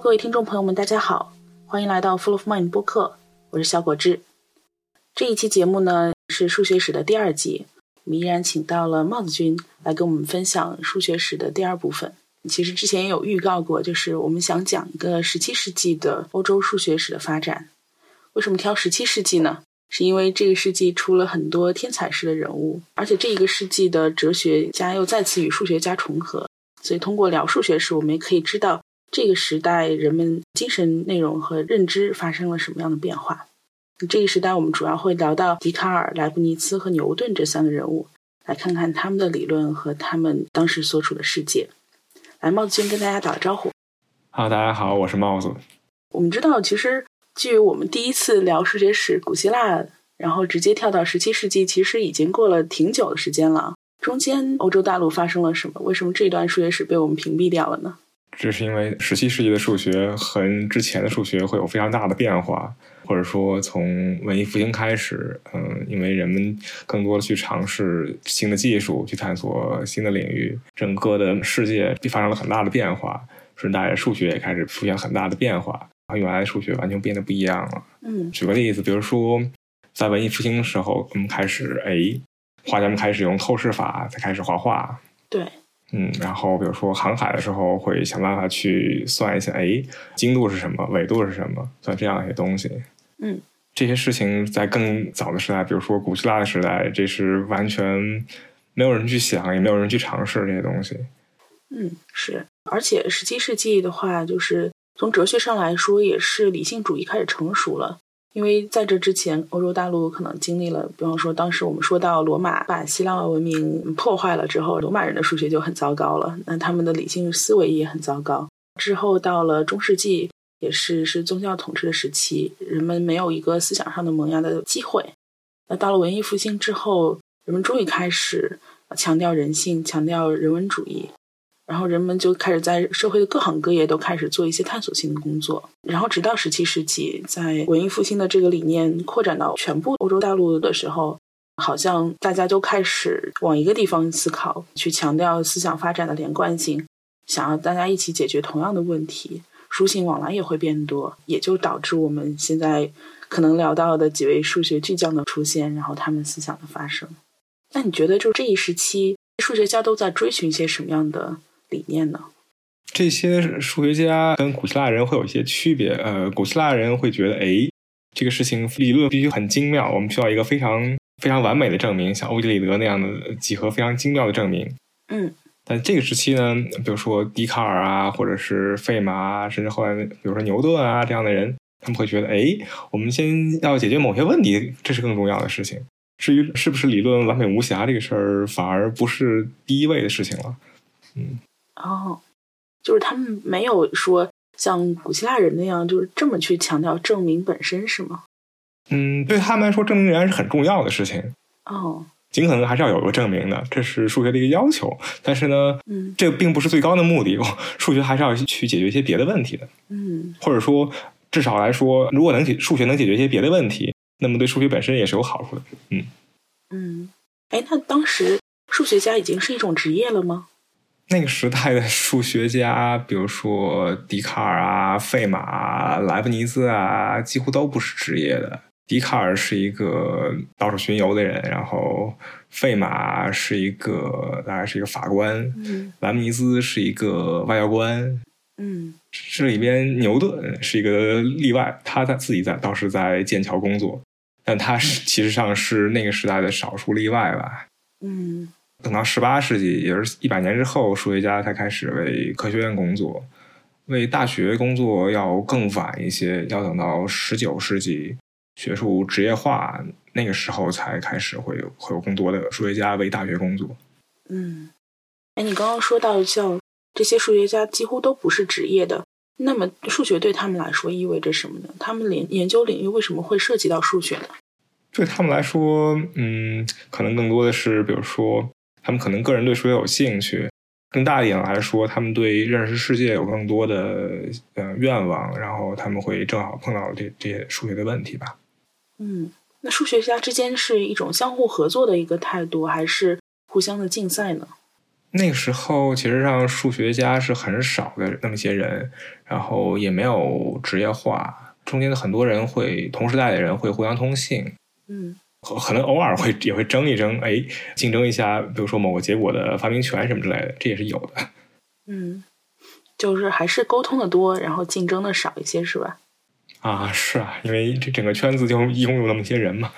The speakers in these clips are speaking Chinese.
各位听众朋友们，大家好，欢迎来到 Full of Mind 播客，我是小果汁。这一期节目呢是数学史的第二集，我们依然请到了帽子君来跟我们分享数学史的第二部分。其实之前也有预告过，就是我们想讲一个十七世纪的欧洲数学史的发展。为什么挑十七世纪呢？是因为这个世纪出了很多天才式的人物，而且这一个世纪的哲学家又再次与数学家重合，所以通过聊数学史，我们也可以知道这个时代人们精神内容和认知发生了什么样的变化。这个时代，我们主要会聊到笛卡尔、莱布尼茨和牛顿这三个人物，来看看他们的理论和他们当时所处的世界。来，帽子君跟大家打个招呼。好，大家好，我是帽子。我们知道，其实距我们第一次聊数学史，古希腊，然后直接跳到十七世纪，其实已经过了挺久的时间了。中间欧洲大陆发生了什么？为什么这段数学史被我们屏蔽掉了呢？这是因为十七世纪的数学和之前的数学会有非常大的变化，或者说从文艺复兴开始，嗯，因为人们更多的去尝试新的技术，去探索新的领域，整个的世界发生了很大的变化，顺带数学也开始出现很大的变化，和原来的数学完全变得不一样了。嗯，举个例子，比如说在文艺复兴的时候，我们开始哎，画家们开始用透视法，才开始画画。对。嗯，然后比如说航海的时候，会想办法去算一下，哎，经度是什么，纬度是什么，算这样一些东西。嗯，这些事情在更早的时代，比如说古希腊的时代，这是完全没有人去想，也没有人去尝试这些东西。嗯，是，而且十七世纪的话，就是从哲学上来说，也是理性主义开始成熟了。因为在这之前，欧洲大陆可能经历了，比方说当时我们说到罗马把希腊文明破坏了之后，罗马人的数学就很糟糕了，那他们的理性思维也很糟糕。之后到了中世纪，也是是宗教统治的时期，人们没有一个思想上的萌芽的机会。那到了文艺复兴之后，人们终于开始强调人性，强调人文主义。然后人们就开始在社会的各行各业都开始做一些探索性的工作，然后直到十七世纪，在文艺复兴的这个理念扩展到全部欧洲大陆的时候，好像大家就开始往一个地方思考，去强调思想发展的连贯性，想要大家一起解决同样的问题，书信往来也会变多，也就导致我们现在可能聊到的几位数学巨匠的出现，然后他们思想的发生。那你觉得，就这一时期，数学家都在追寻一些什么样的？理念呢？这些数学家跟古希腊人会有一些区别。呃，古希腊人会觉得，哎，这个事情理论必须很精妙，我们需要一个非常非常完美的证明，像欧几里得那样的几何非常精妙的证明。嗯。但这个时期呢，比如说笛卡尔啊，或者是费马啊，甚至后来比如说牛顿啊这样的人，他们会觉得，哎，我们先要解决某些问题，这是更重要的事情。至于是不是理论完美无瑕这个事儿，反而不是第一位的事情了。嗯。哦，就是他们没有说像古希腊人那样，就是这么去强调证明本身，是吗？嗯，对他们来说，证明仍然是很重要的事情。哦，尽可能还是要有个证明的，这是数学的一个要求。但是呢，嗯，这并不是最高的目的。数学还是要去解决一些别的问题的。嗯，或者说，至少来说，如果能解数学能解决一些别的问题，那么对数学本身也是有好处的。嗯嗯，哎，那当时数学家已经是一种职业了吗？那个时代的数学家，比如说笛卡尔啊、费马、莱布尼兹啊，几乎都不是职业的。笛卡尔是一个到处巡游的人，然后费马是一个大概是一个法官，莱布尼兹是一个外交官。嗯，这里边牛顿是一个例外，他在自己在倒是在剑桥工作，但他是其实上是那个时代的少数例外吧。嗯。等到十八世纪，也就是一百年之后，数学家才开始为科学院工作，为大学工作要更晚一些，要等到十九世纪学术职业化那个时候才开始会有会有更多的数学家为大学工作。嗯，哎，你刚刚说到像这些数学家几乎都不是职业的，那么数学对他们来说意味着什么呢？他们研研究领域为什么会涉及到数学呢？对他们来说，嗯，可能更多的是比如说。他们可能个人对数学有兴趣，更大一点来说，他们对认识世界有更多的呃愿望，然后他们会正好碰到这这些数学的问题吧。嗯，那数学家之间是一种相互合作的一个态度，还是互相的竞赛呢？那个时候其实上数学家是很少的那么些人，然后也没有职业化，中间的很多人会同时代的人会互相通信，嗯可能偶尔会也会争一争，哎，竞争一下，比如说某个结果的发明权什么之类的，这也是有的。嗯，就是还是沟通的多，然后竞争的少一些，是吧？啊，是啊，因为这整个圈子就一共有那么些人嘛。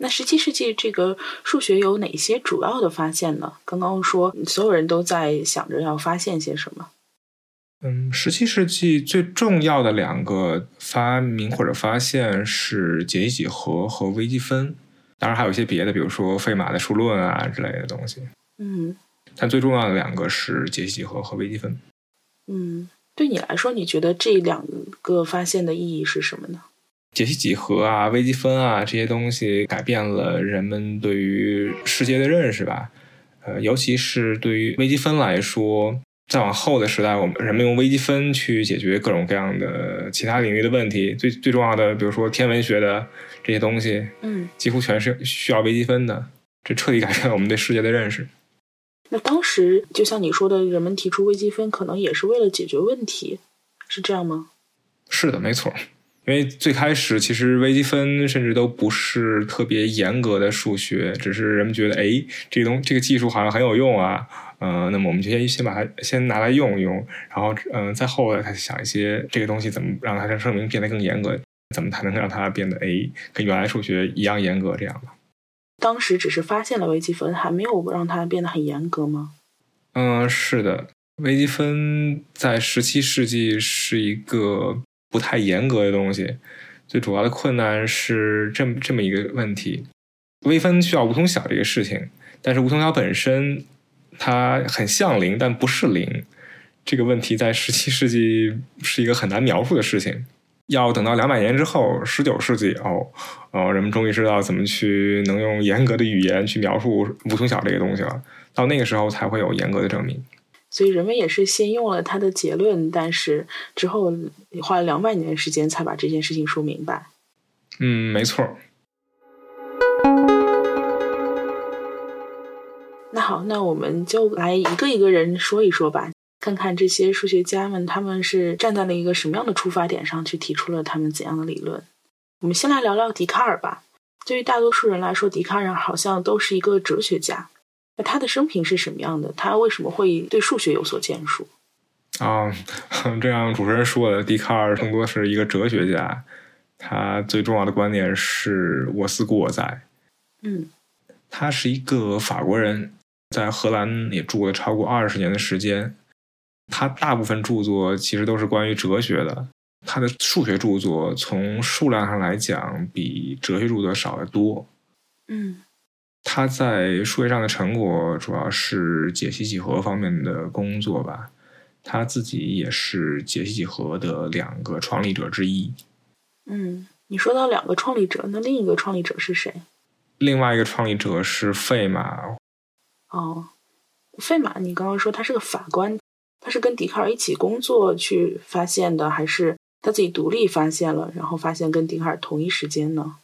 那十七世纪这个数学有哪些主要的发现呢？刚刚说所有人都在想着要发现些什么。嗯，十七世纪最重要的两个发明或者发现是解析几何和微积分，当然还有一些别的，比如说费马的数论啊之类的东西。嗯但最重要的两个是解析几何和微积分。嗯，对你来说，你觉得这两个发现的意义是什么呢？解析几何啊、微积分啊这些东西改变了人们对于世界的认识吧。呃，尤其是对于微积分来说，再往后的时代，我们人们用微积分去解决各种各样的其他领域的问题。最最重要的，比如说天文学的这些东西，嗯，几乎全是需要微积分的。这彻底改变了我们对世界的认识。那当时就像你说的，人们提出微积分可能也是为了解决问题，是这样吗？是的，没错。因为最开始其实微积分甚至都不是特别严格的数学，只是人们觉得，哎，这个东这个技术好像很有用啊，嗯、那么我们就先先把它先拿来用一用，然后嗯、呃再后来才想一些这个东西怎么让它的证明变得更严格，怎么才能让它变得哎跟原来数学一样严格这样吧。当时只是发现了微积分，还没有让它变得很严格吗？嗯，是的，微积分在十七世纪是一个不太严格的东西。最主要的困难是这么这么一个问题：微分需要无穷小这个事情，但是无穷小本身它很像零，但不是零。这个问题在十七世纪是一个很难描述的事情。要等到两百年之后，十九世纪哦，呃，人们终于知道怎么去能用严格的语言去描述无穷小这个东西了。到那个时候才会有严格的证明。所以人们也是先用了他的结论，但是之后花了两百年的时间才把这件事情说明白。嗯，没错。那好，那我们就来一个一个人说一说吧，看看这些数学家们他们是站在了一个什么样的出发点上去提出了他们怎样的理论。我们先来聊聊笛卡尔吧。对于大多数人来说，笛卡尔好像都是一个哲学家。那他的生平是什么样的？他为什么会对数学有所建树？啊，这样主持人说的，笛卡尔更多是一个哲学家，他最重要的观点是“我思故我在”。嗯他是一个法国人，在荷兰也住了超过二十年的时间。他大部分著作其实都是关于哲学的，他的数学著作从数量上来讲比哲学著作少得多。嗯他在数学上的成果主要是解析几何方面的工作吧。他自己也是解析几何的两个创立者之一。嗯，你说到两个创立者，那另一个创立者是谁？另外一个创立者是费马。哦，费马，你刚刚说他是个法官，他是跟笛卡尔一起工作去发现的，还是他自己独立发现了，然后发现跟笛卡尔同一时间呢？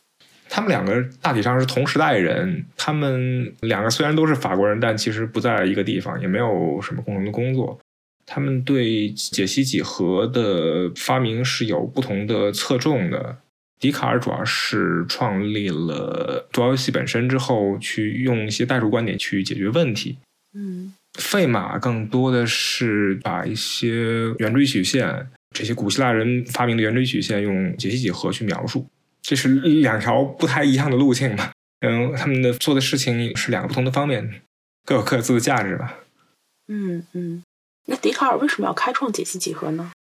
他们两个大体上是同时代人。他们两个虽然都是法国人，但其实不在一个地方，也没有什么共同的工作。他们对解析几何的发明是有不同的侧重的。笛卡尔主要是创立了多游戏本身之后，去用一些代数观点去解决问题。嗯费马更多的是把一些圆锥曲线，这些古希腊人发明的圆锥曲线，用解析几何去描述。这是两条不太一样的路径吧？嗯，他们的做的事情是两个不同的方面，各有各自的价值吧。嗯嗯。那笛卡尔为什么要开创解析几何呢？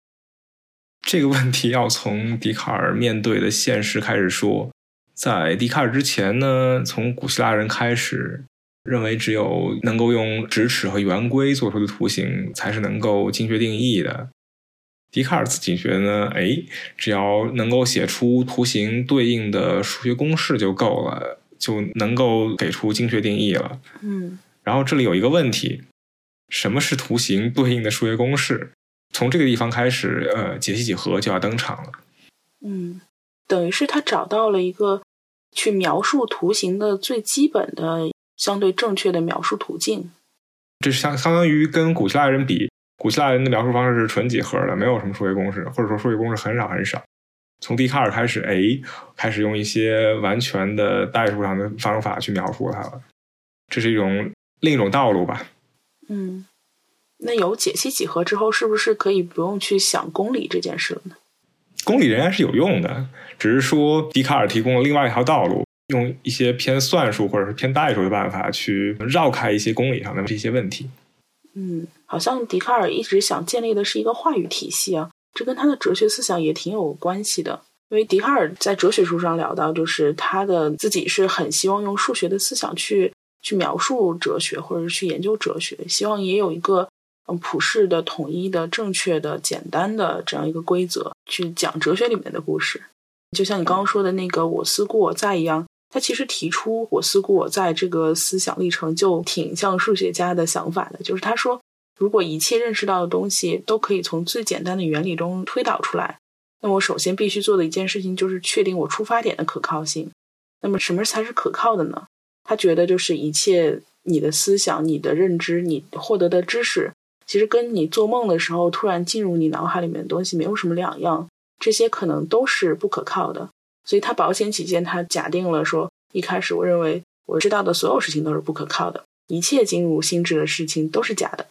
这个问题要从笛卡尔面对的现实开始说。在笛卡尔之前呢，从古希腊人开始，认为只有能够用直尺和圆规做出的图形才是能够精确定义的。笛卡尔自己觉得呢，哎，只要能够写出图形对应的数学公式就够了，就能够给出精确定义了。嗯然后这里有一个问题，什么是图形对应的数学公式？从这个地方开始，呃，解析几何就要登场了。嗯，等于是他找到了一个去描述图形的最基本的、相对正确的描述途径。这相相当于跟古希腊人比，古希腊人的描述方式是纯几何的，没有什么数学公式，或者说数学公式很少很少。从笛卡尔开始，哎，开始用一些完全的代数上的方法去描述它了，这是一种另一种道路吧。嗯，那有解析几何之后，是不是可以不用去想公理这件事了呢？公理仍然是有用的，只是说笛卡尔提供了另外一条道路，用一些偏算术或者是偏代数的办法去绕开一些公理上的这些问题。嗯，好像笛卡尔一直想建立的是一个话语体系啊。这跟他的哲学思想也挺有关系的，因为笛卡尔在哲学书上聊到，就是他的自己是很希望用数学的思想去去描述哲学，或者是去研究哲学，希望也有一个嗯普世的、统一的、正确的、简单的这样一个规则去讲哲学里面的故事。就像你刚刚说的那个“我思故我在”一样，他其实提出“我思故我在”这个思想历程就挺像数学家的想法的，就是他说。如果一切认识到的东西都可以从最简单的原理中推导出来，那我首先必须做的一件事情就是确定我出发点的可靠性。那么什么才是可靠的呢？他觉得就是一切你的思想、你的认知、你获得的知识，其实跟你做梦的时候突然进入你脑海里面的东西没有什么两样。这些可能都是不可靠的。所以他保险起见，他假定了说，一开始我认为我知道的所有事情都是不可靠的，一切进入心智的事情都是假的。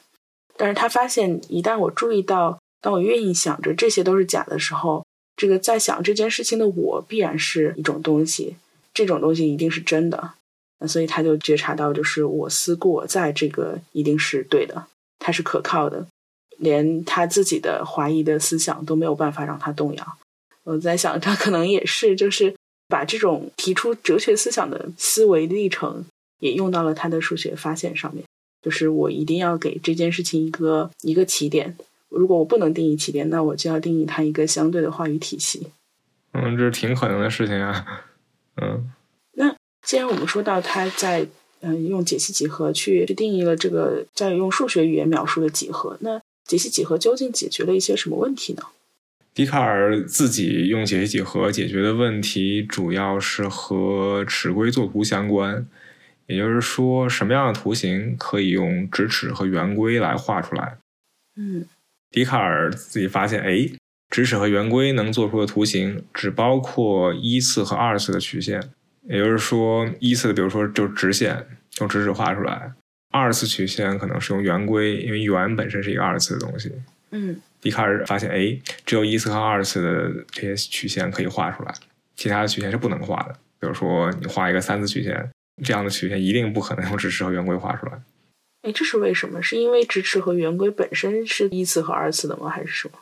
但是他发现，一旦我注意到，当我愿意想着这些都是假的时候，这个在想这件事情的我必然是一种东西，这种东西一定是真的。那所以他就觉察到，就是我思故我在，这个一定是对的，它是可靠的，连他自己的怀疑的思想都没有办法让他动摇。我在想，他可能也是，就是把这种提出哲学思想的思维历程，也用到了他的数学发现上面。就是我一定要给这件事情一个一个起点。如果我不能定义起点，那我就要定义它一个相对的话语体系。嗯，这是挺可能的事情啊。嗯，那既然我们说到他在嗯用解析几何去去定义了这个在用数学语言描述的几何，那解析几何究竟解决了一些什么问题呢？笛卡尔自己用解析几何解决的问题，主要是和尺规作图相关。也就是说，什么样的图形可以用直尺和圆规来画出来？嗯，笛卡尔自己发现，哎，直尺和圆规能做出的图形只包括一次和二次的曲线。也就是说，一次的，比如说就是直线，用直尺画出来；二次曲线可能是用圆规，因为圆本身是一个二次的东西。嗯，笛卡尔发现，哎，只有一次和二次的这些曲线可以画出来，其他的曲线是不能画的。比如说，你画一个三次曲线。这样的曲线一定不可能用直尺和圆规画出来。哎，这是为什么？是因为直尺和圆规本身是一次和二次的吗？还是什么？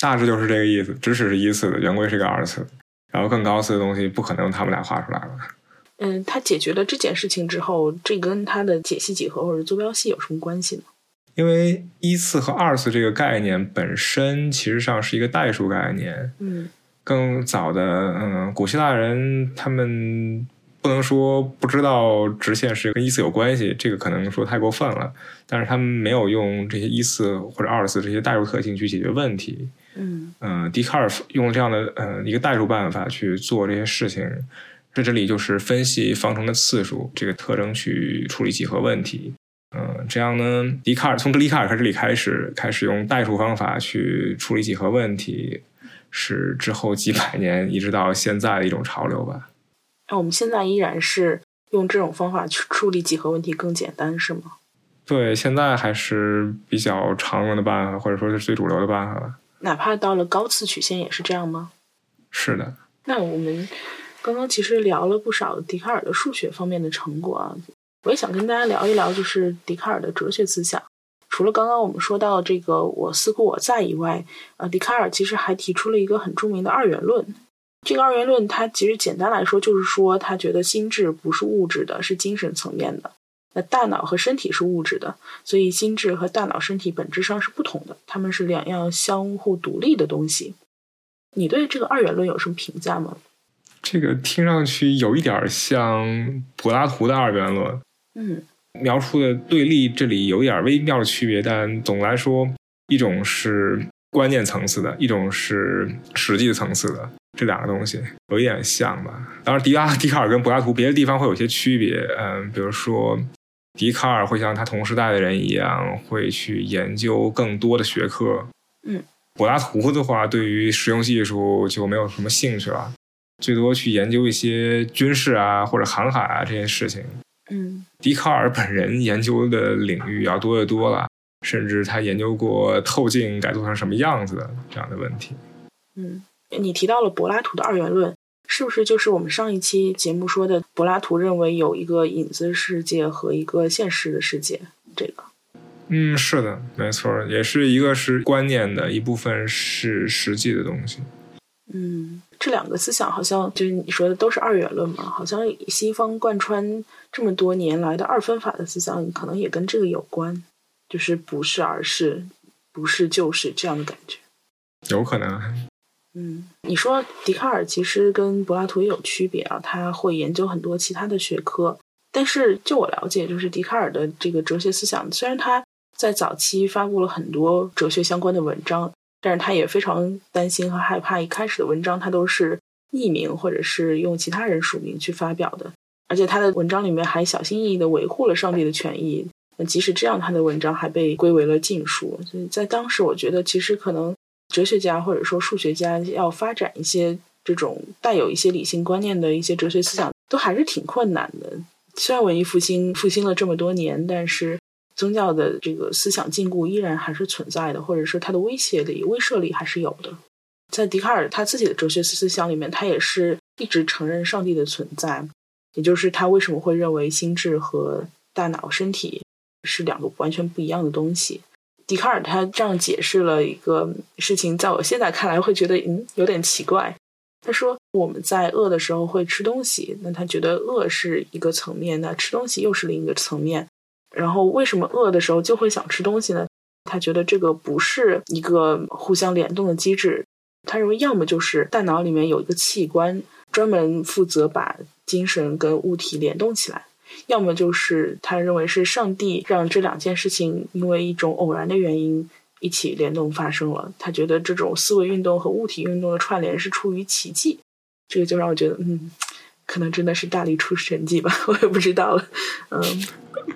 大致就是这个意思。直尺是一次的，圆规是个二次的。然后更高次的东西不可能用它们俩画出来了。嗯，他解决了这件事情之后，这跟他的解析几何或者坐标系有什么关系呢？因为一次和二次这个概念本身其实上是一个代数概念。嗯，更早的嗯，古希腊人他们。不能说不知道直线是跟一次有关系，这个可能说太过分了。但是他们没有用这些一次或者二次这些代数特性去解决问题。嗯嗯，笛卡尔用这样的呃一个代数办法去做这些事情，在这里就是分析方程的次数这个特征去处理几何问题。嗯，这样呢，笛卡尔从笛卡尔这里开始开始用代数方法去处理几何问题，是之后几百年一直到现在的一种潮流吧。那我们现在依然是用这种方法去处理几何问题更简单，是吗？对，现在还是比较常用的办法，或者说是最主流的办法了。哪怕到了高次曲线也是这样吗？是的。那我们刚刚其实聊了不少笛卡尔的数学方面的成果啊，我也想跟大家聊一聊，就是笛卡尔的哲学思想。除了刚刚我们说到这个“我思故我在”以外，呃，笛卡尔其实还提出了一个很著名的二元论。这个二元论，它其实简单来说就是说，他觉得心智不是物质的，是精神层面的。那大脑和身体是物质的，所以心智和大脑、身体本质上是不同的，他们是两样相互独立的东西。你对这个二元论有什么评价吗？这个听上去有一点像柏拉图的二元论。嗯，描述的对立这里有一点微妙的区别，但总的来说，一种是观念层次的，一种是实际层次的。这两个东西有一点像吧？当然，笛卡 笛卡尔跟柏拉图别的地方会有些区别。嗯，比如说，笛卡尔会像他同时代的人一样，会去研究更多的学科。嗯，柏拉图的话，对于实用技术就没有什么兴趣了，最多去研究一些军事啊或者航海啊这些事情。嗯，笛卡尔本人研究的领域要多得多了，甚至他研究过透镜改做成什么样子的这样的问题。嗯，你提到了柏拉图的二元论。是不是就是我们上一期节目说的，柏拉图认为有一个影子世界和一个现实的世界？这个，嗯，是的，没错，也是一个是观念的一部分，是实际的东西。嗯，这两个思想好像就是你说的都是二元论嘛？好像西方贯穿这么多年来的二分法的思想，可能也跟这个有关，就是不是而是，不是就是这样的感觉。有可能。嗯，你说笛卡尔其实跟柏拉图也有区别啊，他会研究很多其他的学科。但是就我了解，就是笛卡尔的这个哲学思想，虽然他在早期发布了很多哲学相关的文章，但是他也非常担心和害怕，一开始的文章他都是匿名或者是用其他人署名去发表的，而且他的文章里面还小心翼翼的维护了上帝的权益。那即使这样，他的文章还被归为了禁书。所以在当时，我觉得其实可能。哲学家或者说数学家要发展一些这种带有一些理性观念的一些哲学思想，都还是挺困难的。虽然文艺复兴复兴了这么多年，但是宗教的这个思想禁锢依然还是存在的，或者是它的威胁力、威慑力还是有的。在笛卡尔他自己的哲学思想里面，他也是一直承认上帝的存在，也就是他为什么会认为心智和大脑、身体是两个完全不一样的东西。笛卡尔他这样解释了一个事情，在我现在看来会觉得嗯有点奇怪。他说我们在饿的时候会吃东西，那他觉得饿是一个层面，那吃东西又是另一个层面。然后为什么饿的时候就会想吃东西呢？他觉得这个不是一个互相联动的机制。他认为要么就是大脑里面有一个器官专门负责把精神跟物体联动起来。要么就是他认为是上帝让这两件事情因为一种偶然的原因一起联动发生了。他觉得这种思维运动和物体运动的串联是出于奇迹。这个就让我觉得，嗯，可能真的是大力出神迹吧，我也不知道了。嗯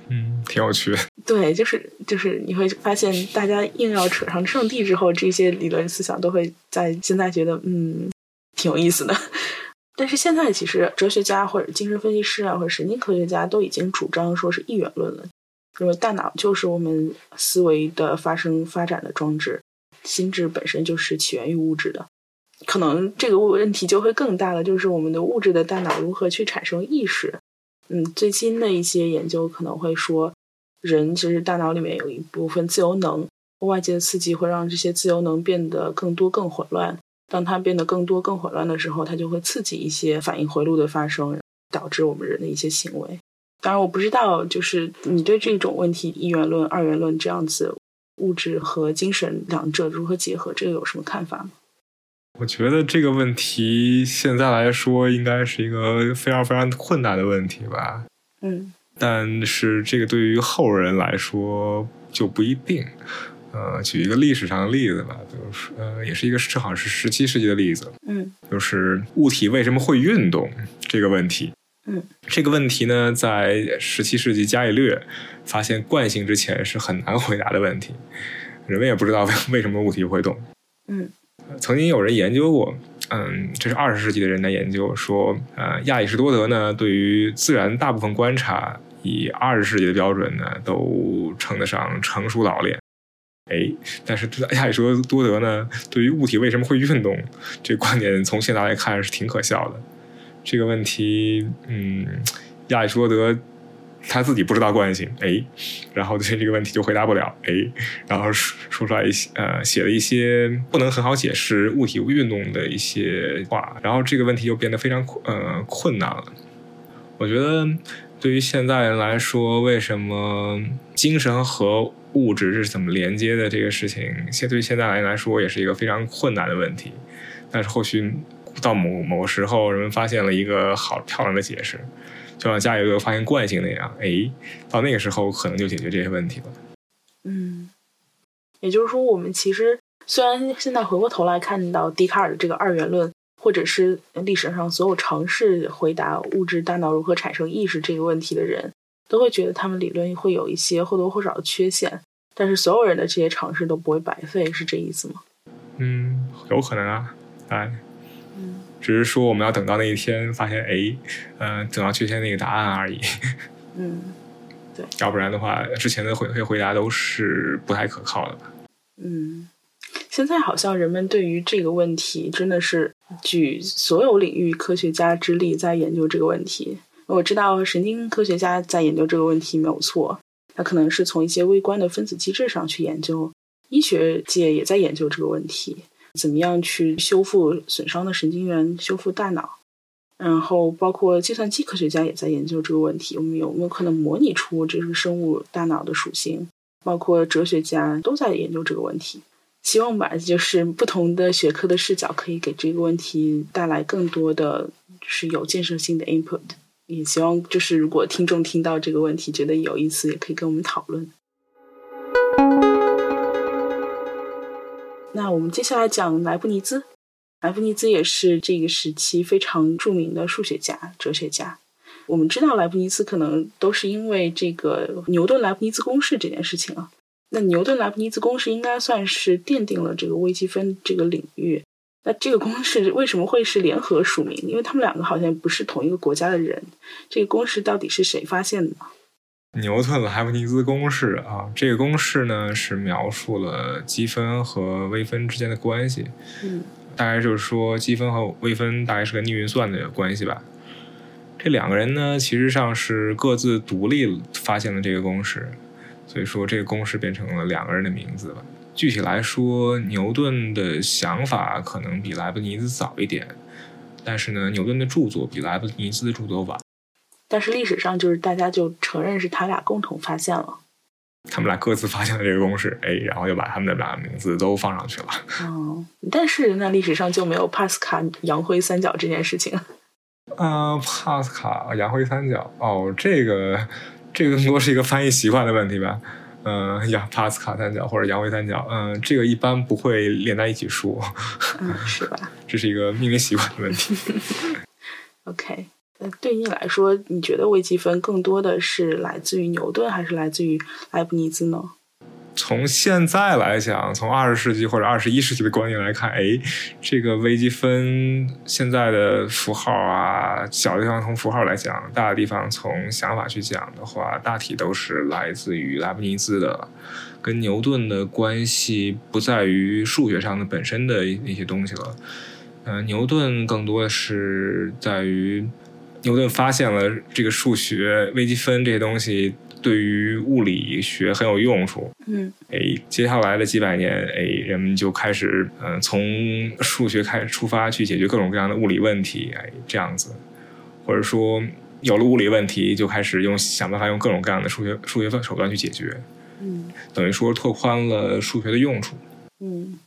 嗯，挺有趣的。对，就是就是你会发现，大家硬要扯上上帝之后，这些理论思想都会在现在觉得，嗯，挺有意思的。但是现在其实哲学家或者精神分析师啊，或者神经科学家都已经主张说是一元论了，认为大脑就是我们思维的发生发展的装置，心智本身就是起源于物质的。可能这个问题就会更大了，就是我们的物质的大脑如何去产生意识？嗯，最新的一些研究可能会说，人其实大脑里面有一部分自由能，外界的刺激会让这些自由能变得更多、更混乱。当它变得更多、更混乱的时候，它就会刺激一些反应回路的发生，导致我们人的一些行为。当然，我不知道，就是你对这种问题——一元论、二元论这样子，物质和精神两者如何结合，这个有什么看法吗？我觉得这个问题现在来说，应该是一个非常非常困难的问题吧。嗯，但是这个对于后人来说就不一定。呃，举一个历史上的例子吧，就是呃，也是一个正好是十七世纪的例子，嗯，就是物体为什么会运动这个问题，嗯，这个问题呢，在十七世纪伽利略发现惯性之前是很难回答的问题，人们也不知道为为什么物体会动，嗯，曾经有人研究过，嗯，这是二十世纪的人在研究说，呃，亚里士多德呢，对于自然大部分观察，以二十世纪的标准呢，都称得上成熟老练。哎，但是亚里士多德呢，对于物体为什么会运动这观点，从现在来看是挺可笑的。这个问题，嗯，亚里士多德他自己不知道惯性，哎，然后对这个问题就回答不了，哎，然后说说出来一些呃，写了一些不能很好解释物体运动的一些话，然后这个问题就变得非常困呃困难了。我觉得对于现在人来说，为什么精神和物质是怎么连接的这个事情，现对于现在来来说也是一个非常困难的问题。但是后续到某某时候，人们发现了一个好漂亮的解释，就像伽利略发现惯性那样，哎，到那个时候可能就解决这些问题了。嗯，也就是说，我们其实虽然现在回过头来看到笛卡尔的这个二元论，或者是历史上所有尝试回答物质大脑如何产生意识这个问题的人。都会觉得他们理论会有一些或多或少的缺陷。但是所有人的这些尝试都不会白费，是这意思吗？嗯，有可能啊，哎，嗯，只是说我们要等到那一天，发现哎，嗯，等到确切那个答案而已。嗯，对，要不然的话，之前的回回回答都是不太可靠的吧？嗯，现在好像人们对于这个问题真的是举所有领域科学家之力在研究这个问题。我知道神经科学家在研究这个问题没有错。他可能是从一些微观的分子机制上去研究，医学界也在研究这个问题，怎么样去修复损伤的神经元，修复大脑。然后，包括计算机科学家也在研究这个问题，我们有没有可能模拟出这个生物大脑的属性？包括哲学家都在研究这个问题。希望吧，就是不同的学科的视角，可以给这个问题带来更多的就是有建设性的 input。也希望就是，如果听众听到这个问题觉得有意思，也可以跟我们讨论。那我们接下来讲莱布尼兹。莱布尼兹也是这个时期非常著名的数学家、哲学家。我们知道莱布尼兹可能都是因为这个牛顿莱布尼兹公式这件事情啊。那牛顿莱布尼兹公式应该算是奠定了这个微积分这个领域。那这个公式为什么会是联合署名？因为他们两个好像不是同一个国家的人。这个公式到底是谁发现的呢？牛顿莱布尼兹公式啊，这个公式呢是描述了积分和微分之间的关系。嗯，大概就是说积分和微分大概是个逆运算的关系吧。这两个人呢，其实上是各自独立发现了这个公式，所以说这个公式变成了两个人的名字吧。具体来说，牛顿的想法可能比莱布尼兹早一点，但是呢，牛顿的著作比莱布尼兹的著作晚。但是历史上就是大家就承认是他俩共同发现了。他们俩各自发现了这个公式，哎，然后就把他们的俩名字都放上去了。哦，但是那历史上就没有帕斯卡杨辉三角这件事情。呃，帕斯卡杨辉三角，哦，这个这个更多是一个翻译习惯的问题吧。嗯，亚帕斯卡三角或者杨辉三角，嗯，这个一般不会连在一起说，嗯，是吧？这是一个命名习惯的问题。OK，那对你来说，你觉得微积分更多的是来自于牛顿，还是来自于莱布尼兹呢？从现在来讲，从二十世纪或者二十一世纪的观念来看，哎，这个微积分现在的符号啊，小地方从符号来讲，大的地方从想法去讲的话，大体都是来自于莱布尼兹的，跟牛顿的关系不在于数学上的本身的那些东西了。嗯，牛顿更多的是在于牛顿发现了这个数学、微积分这些东西。对于物理学很有用处。嗯，哎，接下来的几百年，哎，人们就开始，嗯，从数学开始出发去解决各种各样的物理问题，哎，这样子，或者说有了物理问题，就开始用想办法用各种各样的数学数学手段去解决。嗯，等于说拓宽了数学的用处。嗯，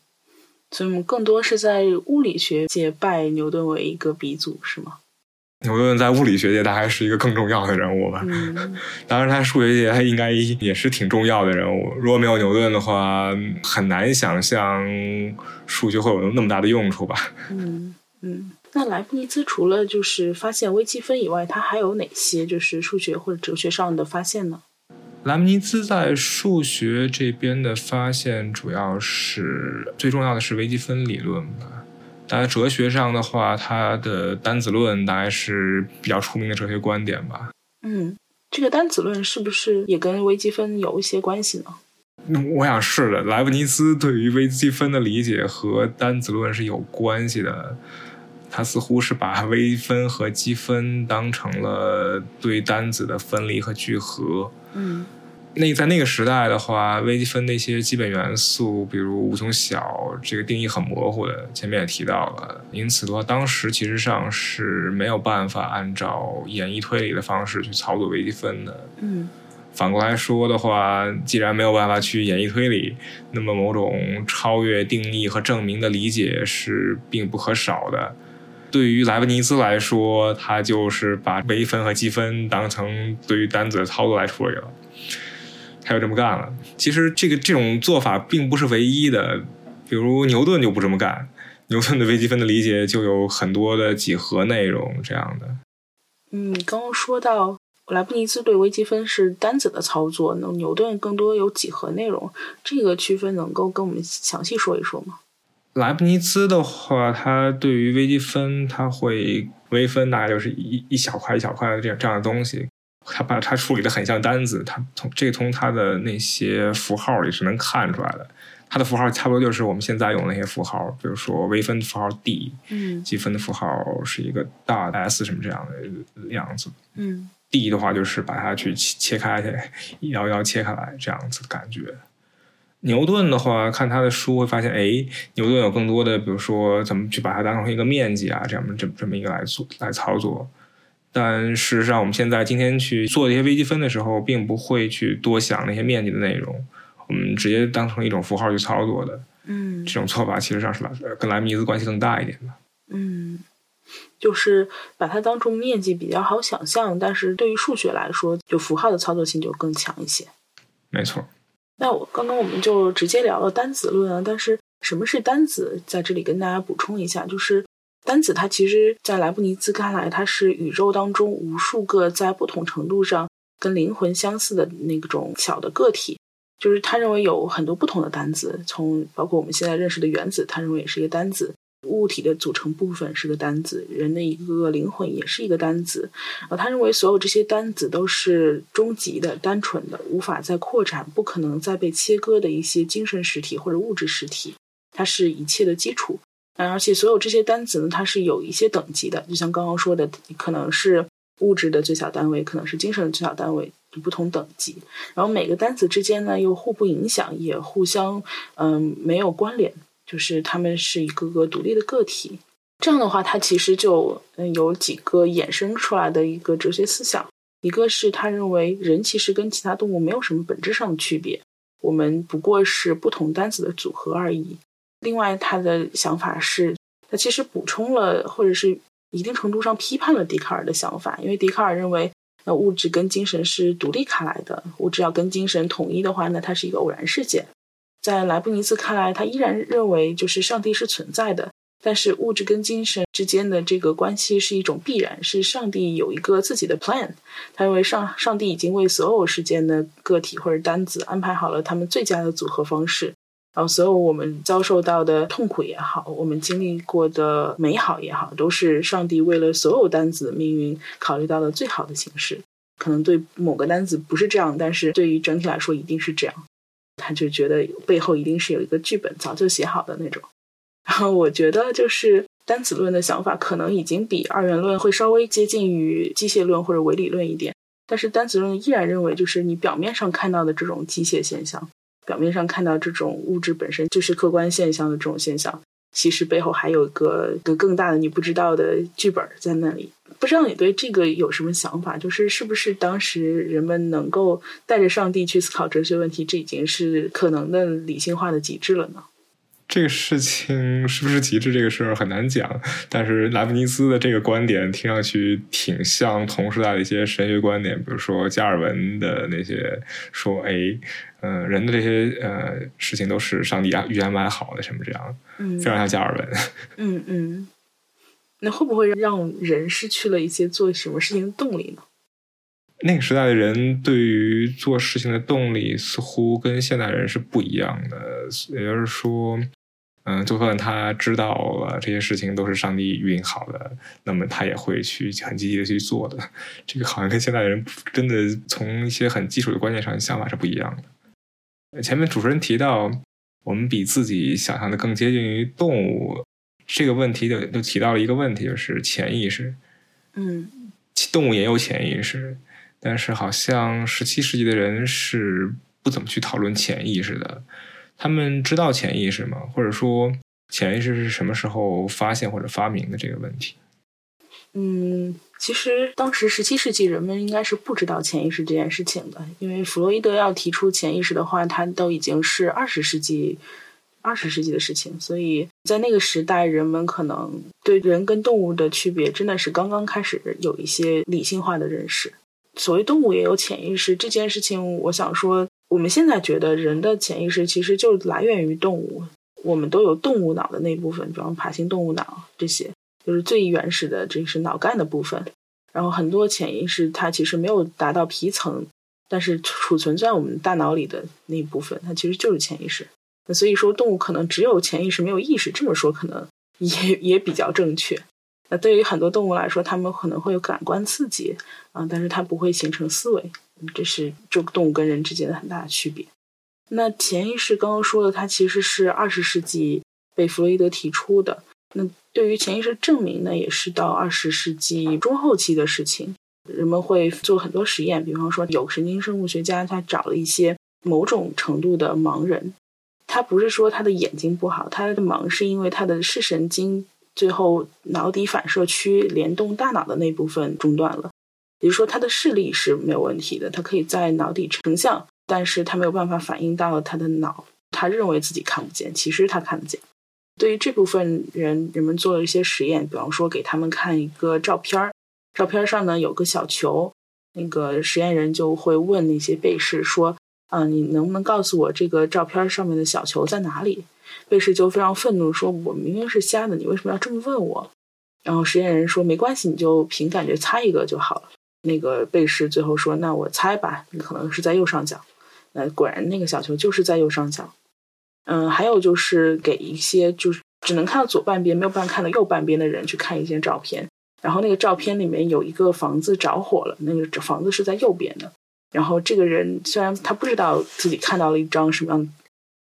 所以我们更多是在物理学界拜牛顿为一个鼻祖，是吗？牛顿在物理学界大概是一个更重要的人物吧，当然他数学界他应该也是挺重要的人物。如果没有牛顿的话，很难想象数学会有那么大的用处吧。嗯嗯，那莱布尼兹除了就是发现微积分以外，他还有哪些就是数学或者哲学上的发现呢？莱布尼兹在数学这边的发现，主要是最重要的是微积分理论吧。在哲学上的话，他的单子论大概是比较出名的哲学观点吧。嗯，这个单子论是不是也跟微积分有一些关系呢？我想是的。莱布尼兹对于微积分的理解和单子论是有关系的。他似乎是把微分和积分当成了对单子的分离和聚合。嗯。那在那个时代的话，微积分那些基本元素，比如无穷小，这个定义很模糊的。前面也提到了，因此的话，当时其实上是没有办法按照演绎推理的方式去操作微积分的。嗯，反过来说的话，既然没有办法去演绎推理，那么某种超越定义和证明的理解是并不可少的。对于莱布尼兹来说，他就是把微分和积分当成对于单子的操作来处理了。他就这么干了。其实这个这种做法并不是唯一的，比如牛顿就不这么干。牛顿的微积分的理解就有很多的几何内容这样的。嗯，刚刚说到莱布尼兹对微积分是单子的操作，那牛顿更多有几何内容。这个区分能够跟我们详细说一说吗？莱布尼兹的话，他对于微积分，他会微分大概就是一一小块一小块的这样这样的东西，他把它处理的很像单子，他从这个从他的那些符号里是能看出来的。它的符号差不多就是我们现在用那些符号，比如说微分符号 d，嗯积分的符号是一个大 S 什么这样的样子。嗯 D 的话就是把它去切切开，一摇一摇切开来这样子的感觉。牛顿的话，看他的书会发现，哎，牛顿有更多的，比如说怎么去把它当成一个面积啊，这样这么这么一个来做来操作。但事实上，我们现在今天去做这些微积分的时候，并不会去多想那些面积的内容，我们直接当成一种符号去操作的。嗯这种做法其实上是来跟莱布尼兹关系更大一点的。嗯，就是把它当成面积比较好想象，但是对于数学来说，就符号的操作性就更强一些。没错。那我刚刚我们就直接聊了单子论啊，但是什么是单子，在这里跟大家补充一下，就是单子它其实，在莱布尼兹看来，它是宇宙当中无数个在不同程度上跟灵魂相似的那种小的个体，就是他认为有很多不同的单子，从包括我们现在认识的原子，他认为也是一个单子。物体的组成部分是个单子，人的一个灵魂也是一个单子。呃，他认为所有这些单子都是终极的、单纯的、无法再扩展、不可能再被切割的一些精神实体或者物质实体，它是一切的基础。而且所有这些单子呢，它是有一些等级的，就像刚刚说的，可能是物质的最小单位，可能是精神的最小单位，不同等级。然后每个单子之间呢，又互不影响，也互相嗯没有关联。就是他们是一个个独立的个体，这样的话，它其实就嗯有几个衍生出来的一个哲学思想。一个是他认为人其实跟其他动物没有什么本质上的区别，我们不过是不同单子的组合而已。另外，他的想法是，他其实补充了或者是一定程度上批判了笛卡尔的想法，因为笛卡尔认为，那物质跟精神是独立开来的，物质要跟精神统一的话，那它是一个偶然事件。在莱布尼茨看来，他依然认为就是上帝是存在的，但是物质跟精神之间的这个关系是一种必然，是上帝有一个自己的 plan。他认为上上帝已经为所有世间的个体或者单子安排好了他们最佳的组合方式，然后所有我们遭受到的痛苦也好，我们经历过的美好也好，都是上帝为了所有单子命运考虑到的最好的形式。可能对某个单子不是这样，但是对于整体来说一定是这样。他就觉得背后一定是有一个剧本早就写好的那种，然后我觉得就是单子论的想法可能已经比二元论会稍微接近于机械论或者唯理论一点，但是单子论依然认为就是你表面上看到的这种机械现象，表面上看到这种物质本身就是客观现象的这种现象，其实背后还有一个个更大的你不知道的剧本在那里。不知道你对这个有什么想法？就是是不是当时人们能够带着上帝去思考哲学问题，这已经是可能的理性化的极致了呢？这个事情是不是极致这个事儿很难讲，但是莱布尼兹的这个观点听上去挺像同时代的一些神学观点，比如说加尔文的那些说，哎，嗯、呃，人的这些呃事情都是上帝预安排好的，什么这样，嗯，非常像加尔文。嗯嗯。那会不会让人失去了一些做什么事情的动力呢？那个时代的人对于做事情的动力似乎跟现代人是不一样的，也就是说，嗯，就算他知道了这些事情都是上帝预定好的，那么他也会去很积极的去做的。这个好像跟现代人真的从一些很基础的观念上想法是不一样的。前面主持人提到，我们比自己想象的更接近于动物。这个问题就就提到了一个问题，就是潜意识。嗯，动物也有潜意识，但是好像十七世纪的人是不怎么去讨论潜意识的。他们知道潜意识吗？或者说潜意识是什么时候发现或者发明的这个问题？嗯，其实当时十七世纪人们应该是不知道潜意识这件事情的，因为弗洛伊德要提出潜意识的话，他都已经是二十世纪。二十世纪的事情，所以在那个时代，人们可能对人跟动物的区别真的是刚刚开始有一些理性化的认识。所谓动物也有潜意识这件事情，我想说，我们现在觉得人的潜意识其实就来源于动物，我们都有动物脑的那部分，比方爬行动物脑这些，就是最原始的，这是脑干的部分。然后很多潜意识它其实没有达到皮层，但是储存在我们大脑里的那一部分，它其实就是潜意识。那所以说，动物可能只有潜意识没有意识，这么说可能也也比较正确。那对于很多动物来说，它们可能会有感官刺激啊，但是它不会形成思维，这是这动物跟人之间的很大的区别。那潜意识刚刚说的，它其实是二十世纪被弗洛伊德提出的。那对于潜意识证明呢，也是到二十世纪中后期的事情。人们会做很多实验，比方说有神经生物学家他找了一些某种程度的盲人，他不是说他的眼睛不好，他的盲是因为他的视神经最后脑底反射区联动大脑的那部分中断了，也就是说他的视力是没有问题的，他可以在脑底成像，但是他没有办法反映到他的脑，他认为自己看不见，其实他看得见。对于这部分人，人们做了一些实验，比方说给他们看一个照片儿，照片上呢有个小球，那个实验人就会问那些被试说：“啊，你能不能告诉我这个照片上面的小球在哪里？”被试就非常愤怒说：“我明明是瞎的，你为什么要这么问我？”然后实验人说：“没关系，你就凭感觉猜一个就好了。”那个被试最后说：“那我猜吧，你可能是在右上角。”那果然那个小球就是在右上角。嗯，还有就是给一些就是只能看到左半边没有办法看到右半边的人去看一些照片，然后那个照片里面有一个房子着火了，那个房子是在右边的，然后这个人虽然他不知道自己看到了一张什么样，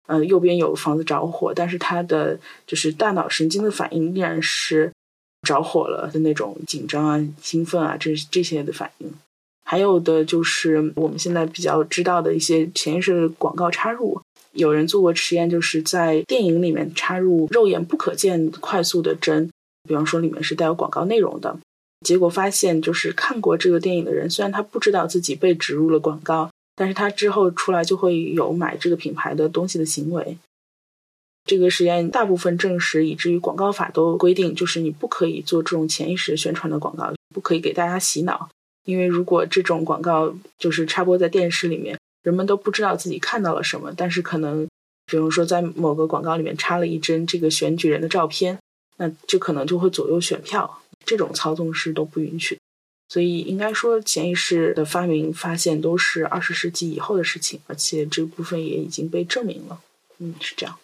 嗯，右边有房子着火，但是他的就是大脑神经的反应依然是着火了的那种紧张啊、兴奋啊这这些的反应，还有的就是我们现在比较知道的一些潜意识广告插入。有人做过实验，就是在电影里面插入肉眼不可见、快速的针，比方说里面是带有广告内容的。结果发现，就是看过这个电影的人，虽然他不知道自己被植入了广告，但是他之后出来就会有买这个品牌的东西的行为。这个实验大部分证实，以至于广告法都规定，就是你不可以做这种潜意识宣传的广告，不可以给大家洗脑，因为如果这种广告就是插播在电视里面。人们都不知道自己看到了什么，但是可能，比如说在某个广告里面插了一帧这个选举人的照片，那就可能就会左右选票。这种操纵是都不允许。所以应该说，潜意识的发明发现都是二十世纪以后的事情，而且这部分也已经被证明了。嗯，是这样。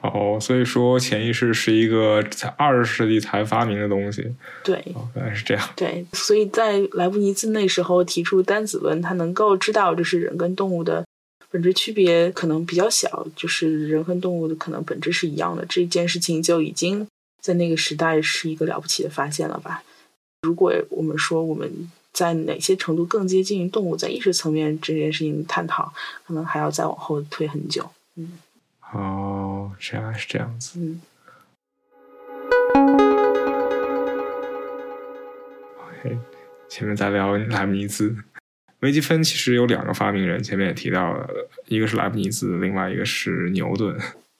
哦，所以说潜意识是一个才二十世纪才发明的东西。对，原来是这样。对，所以在莱布尼兹那时候提出单子论，他能够知道就是人跟动物的本质区别可能比较小，就是人和动物的可能本质是一样的。这件事情就已经在那个时代是一个了不起的发现了吧？如果我们说我们在哪些程度更接近于动物，在意识层面这件事情探讨，可能还要再往后推很久。嗯。哦，原来是这样子。嗯。OK，前面在聊莱布尼兹，微积分其实有两个发明人，前面也提到了，一个是莱布尼兹，另外一个是牛顿。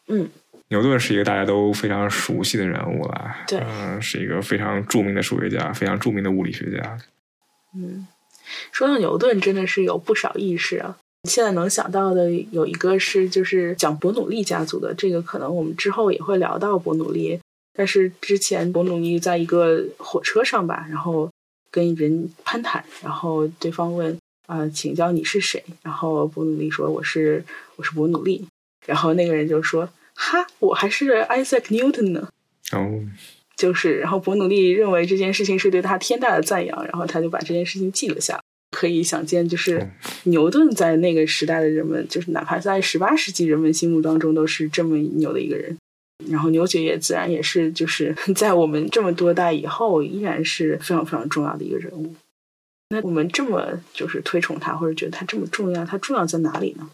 嗯。牛顿是一个大家都非常熟悉的人物了，对，嗯，是一个非常著名的数学家，非常著名的物理学家。嗯，说到牛顿，真的是有不少意识啊。现在能想到的有一个是，就是讲伯努利家族的，这个可能我们之后也会聊到伯努利。但是之前伯努利在一个火车上吧，然后跟人攀谈，然后对方问啊，请教你是谁？然后伯努利说我是我是伯努利，然后那个人就说哈，我还是 Isaac Newton 呢。哦，就是，然后伯努利认为这件事情是对他天大的赞扬，然后他就把这件事情记了下来。可以想见，就是牛顿在那个时代的人们，就是哪怕在十八世纪人们心目当中都是这么牛的一个人。然后牛爵也自然也是，就是 在我们这么多代以后，依然是非常非常重要的一个人物。那我们这么就是推崇他，或者觉得他这么重要，他重要在哪里呢？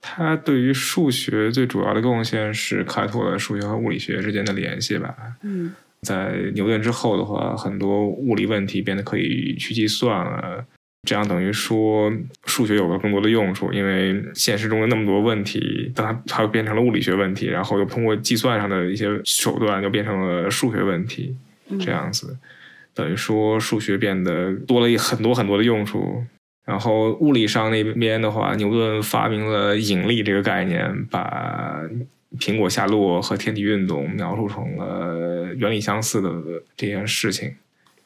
他对于数学最主要的贡献是开拓了数学和物理学之间的联系吧。嗯，在牛顿之后的话，很多物理问题变得可以去计算了。这样等于说，数学有了更多的用处，因为现实中的那么多问题，它它又变成了物理学问题，然后又通过计算上的一些手段，就变成了数学问题。这样子，等于说数学变得多了很多很多的用处。然后物理上那边的话，牛顿发明了引力这个概念，把苹果下落和天体运动描述成了原理相似的这件事情。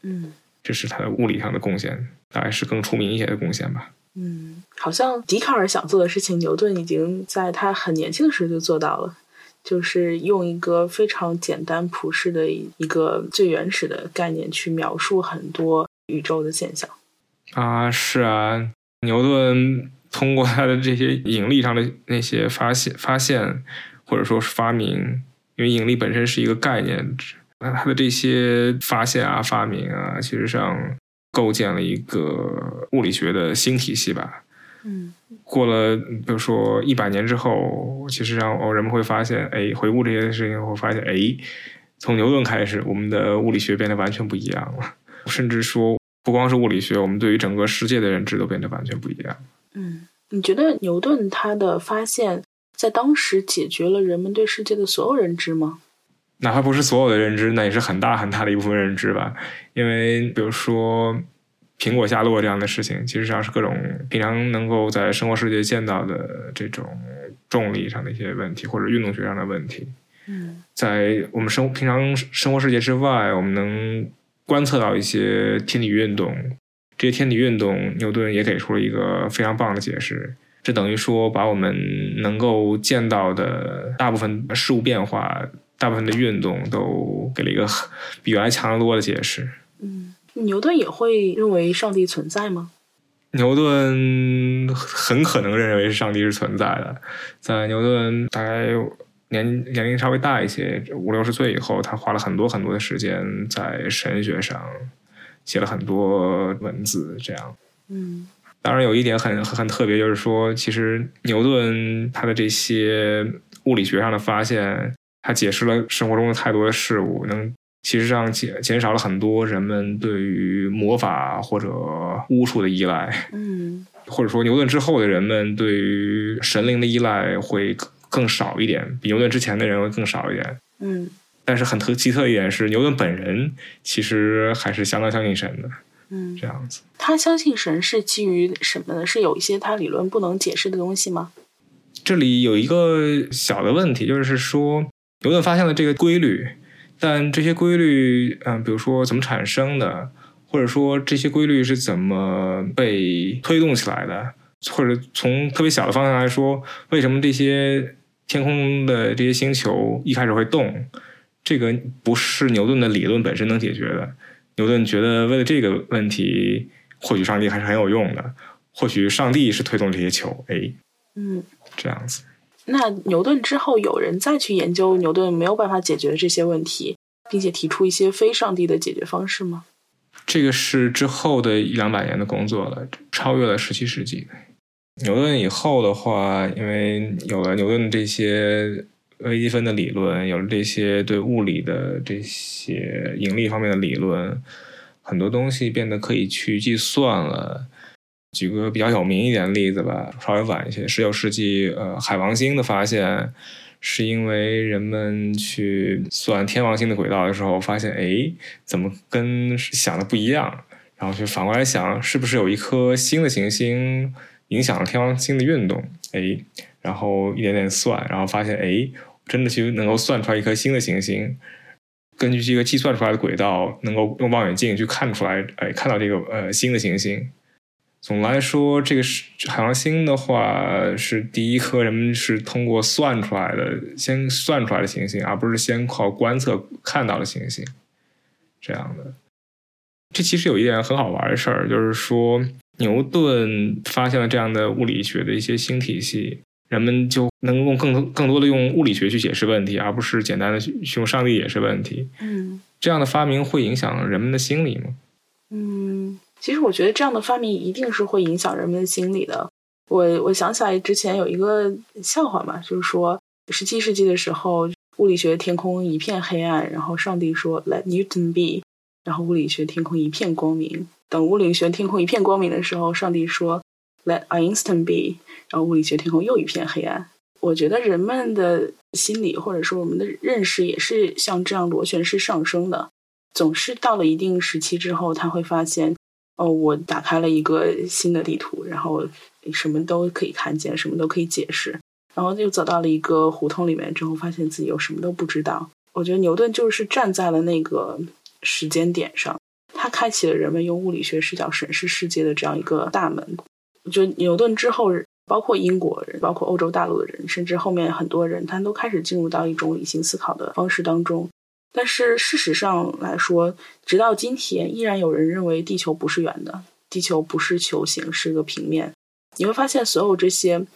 嗯。这是他的物理上的贡献，大概是更出名一些的贡献吧。嗯，好像笛卡尔想做的事情，牛顿已经在他很年轻的时候就做到了，就是用一个非常简单朴实的一个最原始的概念去描述很多宇宙的现象。啊，是啊，牛顿通过他的这些引力上的那些发现、发现或者说是发明，因为引力本身是一个概念，那他的这些发现啊、发明啊，其实上。构建了一个物理学的新体系吧。嗯，过了比如说一百年之后，其实上哦，人们会发现，哎，回顾这些事情，会发现，哎，从牛顿开始，我们的物理学变得完全不一样了。甚至说，不光是物理学，我们对于整个世界的认知都变得完全不一样。嗯，你觉得牛顿他的发现，在当时解决了人们对世界的所有认知吗？哪怕不是所有的认知，那也是很大很大的一部分认知吧。因为比如说苹果下落这样的事情，其实上是各种平常能够在生活世界见到的这种重力上的一些问题，或者运动学上的问题。嗯，在我们生平常生活世界之外，我们能观测到一些天体运动。这些天体运动，牛顿也给出了一个非常棒的解释。这等于说，把我们能够见到的大部分事物变化。大部分的运动都给了一个比原来强得多的解释。嗯，牛顿也会认为上帝存在吗？牛顿很可能认为是上帝是存在的。在牛顿大概年年龄稍微大一些，五六十岁以后，他花了很多很多的时间在神学上写了很多文字。这样，嗯，当然有一点很很特别，就是说，其实牛顿他的这些物理学上的发现。它解释了生活中的太多的事物，能其实上减减少了很多人们对于魔法或者巫术的依赖。嗯，或者说牛顿之后的人们对于神灵的依赖会更少一点，比牛顿之前的人会更少一点。嗯，但是很特奇特一点是，牛顿本人其实还是相当相信神的。嗯，这样子。他相信神是基于什么呢？是有一些他理论不能解释的东西吗？这里有一个小的问题，就是说。牛顿发现了这个规律，但这些规律，嗯，比如说怎么产生的，或者说这些规律是怎么被推动起来的，或者从特别小的方向来说，为什么这些天空的这些星球一开始会动？这个不是牛顿的理论本身能解决的。牛顿觉得，为了这个问题，或许上帝还是很有用的，或许上帝是推动这些球，哎，嗯，这样子。那牛顿之后，有人再去研究牛顿没有办法解决的这些问题，并且提出一些非上帝的解决方式吗？这个是之后的一两百年的工作了，超越了十七世纪。牛顿以后的话，因为有了牛顿这些微积分的理论，有了这些对物理的这些引力方面的理论，很多东西变得可以去计算了。举个比较有名一点的例子吧，稍微晚一些，十九世纪，呃，海王星的发现，是因为人们去算天王星的轨道的时候，发现，哎，怎么跟想的不一样？然后就反过来想，是不是有一颗新的行星影响了天王星的运动？哎，然后一点点算，然后发现，哎，真的去能够算出来一颗新的行星，根据这个计算出来的轨道，能够用望远镜去看出来，哎，看到这个呃新的行星。总的来说，这个是海王星的话，是第一颗人们是通过算出来的，先算出来的行星，而不是先靠观测看到的行星。这样的，这其实有一点很好玩的事儿，就是说牛顿发现了这样的物理学的一些新体系，人们就能用更更多的用物理学去解释问题，而不是简单的去用上帝解释问题。嗯，这样的发明会影响人们的心理吗？嗯。其实我觉得这样的发明一定是会影响人们的心理的。我我想起来之前有一个笑话嘛，就是说十七世纪的时候，物理学天空一片黑暗，然后上帝说 “Let Newton be”，然后物理学天空一片光明。等物理学天空一片光明的时候，上帝说 “Let Einstein be”，然后物理学天空又一片黑暗。我觉得人们的心理或者说我们的认识也是像这样螺旋式上升的，总是到了一定时期之后，他会发现。哦，我打开了一个新的地图，然后什么都可以看见，什么都可以解释，然后又走到了一个胡同里面之后，发现自己又什么都不知道。我觉得牛顿就是站在了那个时间点上，他开启了人们用物理学视角审视世界的这样一个大门。就牛顿之后，包括英国人，包括欧洲大陆的人，甚至后面很多人，他都开始进入到一种理性思考的方式当中。但是事实上来说，直到今天，依然有人认为地球不是圆的，地球不是球形，是个平面。你会发现，所有这些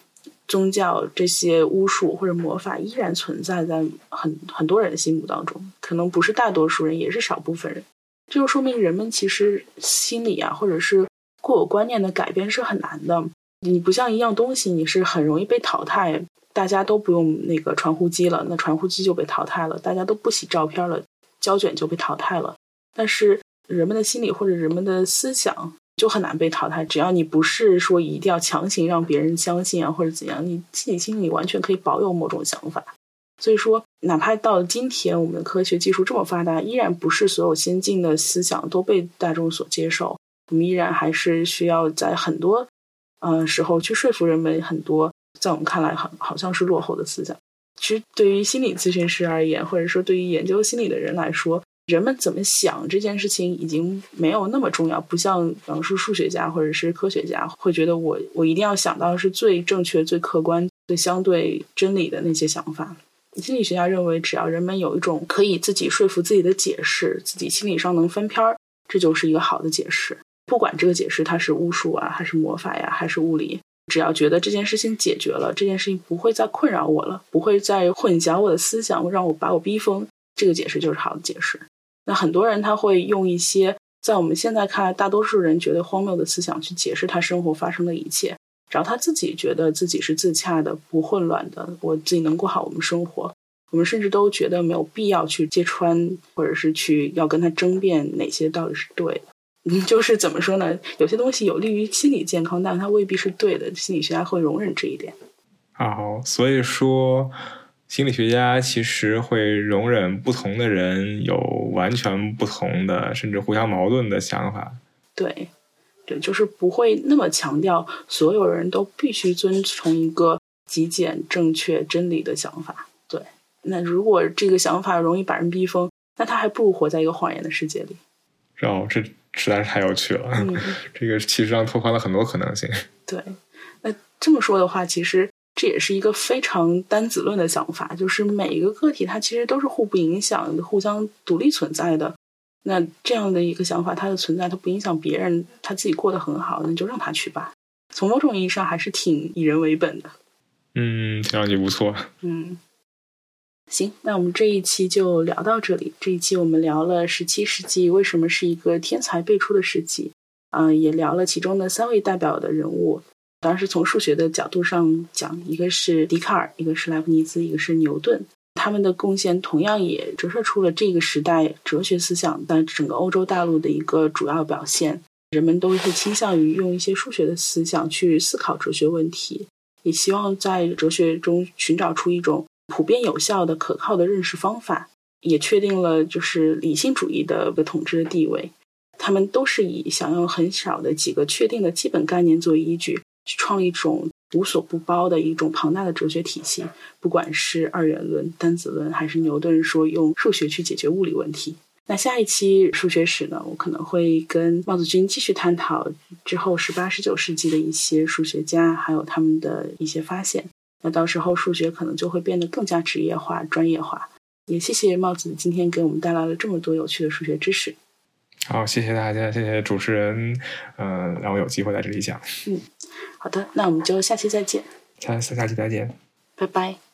宗教、这些巫术或者魔法，依然存在在很很多人的心目当中。可能不是大多数人，也是少部分人。这就说明人们其实心理啊，或者是固有观念的改变是很难的。你不像一样东西，你是很容易被淘汰。大家都不用那个传呼机了，那传呼机就被淘汰了；大家都不洗照片了，胶卷就被淘汰了。但是人们的心理或者人们的思想就很难被淘汰。只要你不是说一定要强行让别人相信啊，或者怎样，你自己心里完全可以保有某种想法。所以说，哪怕到了今天，我们的科学技术这么发达，依然不是所有先进的思想都被大众所接受。我们依然还是需要在很多呃时候去说服人们很多。在我们看来，好好像是落后的思想。其实，对于心理咨询师而言，或者说对于研究心理的人来说，人们怎么想这件事情已经没有那么重要。不像，比方说数学家或者是科学家，会觉得我我一定要想到是最正确、最客观、最相对真理的那些想法。心理学家认为，只要人们有一种可以自己说服自己的解释，自己心理上能翻篇儿，这就是一个好的解释。不管这个解释它是巫术啊，还是魔法呀，还是物理。只要觉得这件事情解决了，这件事情不会再困扰我了，不会再混淆我的思想，让我把我逼疯，这个解释就是好的解释。那很多人他会用一些在我们现在看来大多数人觉得荒谬的思想去解释他生活发生的一切，只要他自己觉得自己是自洽的、不混乱的，我自己能过好我们生活，我们甚至都觉得没有必要去揭穿，或者是去要跟他争辩哪些到底是对的。嗯，就是怎么说呢？有些东西有利于心理健康，但它未必是对的。心理学家会容忍这一点。好，所以说，心理学家其实会容忍不同的人有完全不同的，甚至互相矛盾的想法。对，对，就是不会那么强调所有人都必须遵从一个极简、正确、真理的想法。对，那如果这个想法容易把人逼疯，那他还不如活在一个谎言的世界里。哦，这。实在是太有趣了，这个其实上拓宽了很多可能性。对，那这么说的话，其实这也是一个非常单子论的想法，就是每一个个体它其实都是互不影响、互相独立存在的。那这样的一个想法，它的存在它不影响别人，他自己过得很好，那就让他去吧。从某种意义上，还是挺以人为本的。嗯，听上去不错。嗯。行，那我们这一期就聊到这里。这一期我们聊了十七世纪为什么是一个天才辈出的世纪，嗯，也聊了其中的三位代表的人物。当时从数学的角度上讲，一个是笛卡尔，一个是莱布尼兹，一个是牛顿。他们的贡献同样也折射出了这个时代哲学思想在整个欧洲大陆的一个主要表现。人们都会倾向于用一些数学的思想去思考哲学问题，也希望在哲学中寻找出一种。普遍有效的、可靠的认识方法，也确定了就是理性主义的个统治的地位。他们都是以想用很少的几个确定的基本概念作为依据，去创一种无所不包的一种庞大的哲学体系。不管是二元论、单子论，还是牛顿说用数学去解决物理问题。那下一期数学史呢，我可能会跟帽子君继续探讨之后十八、十九世纪的一些数学家，还有他们的一些发现。那到时候数学可能就会变得更加职业化、专业化。也谢谢帽子今天给我们带来了这么多有趣的数学知识。好，谢谢大家，谢谢主持人，嗯，让我有机会在这里讲。嗯，好的，那我们就下期再见。下下下期再见，拜拜。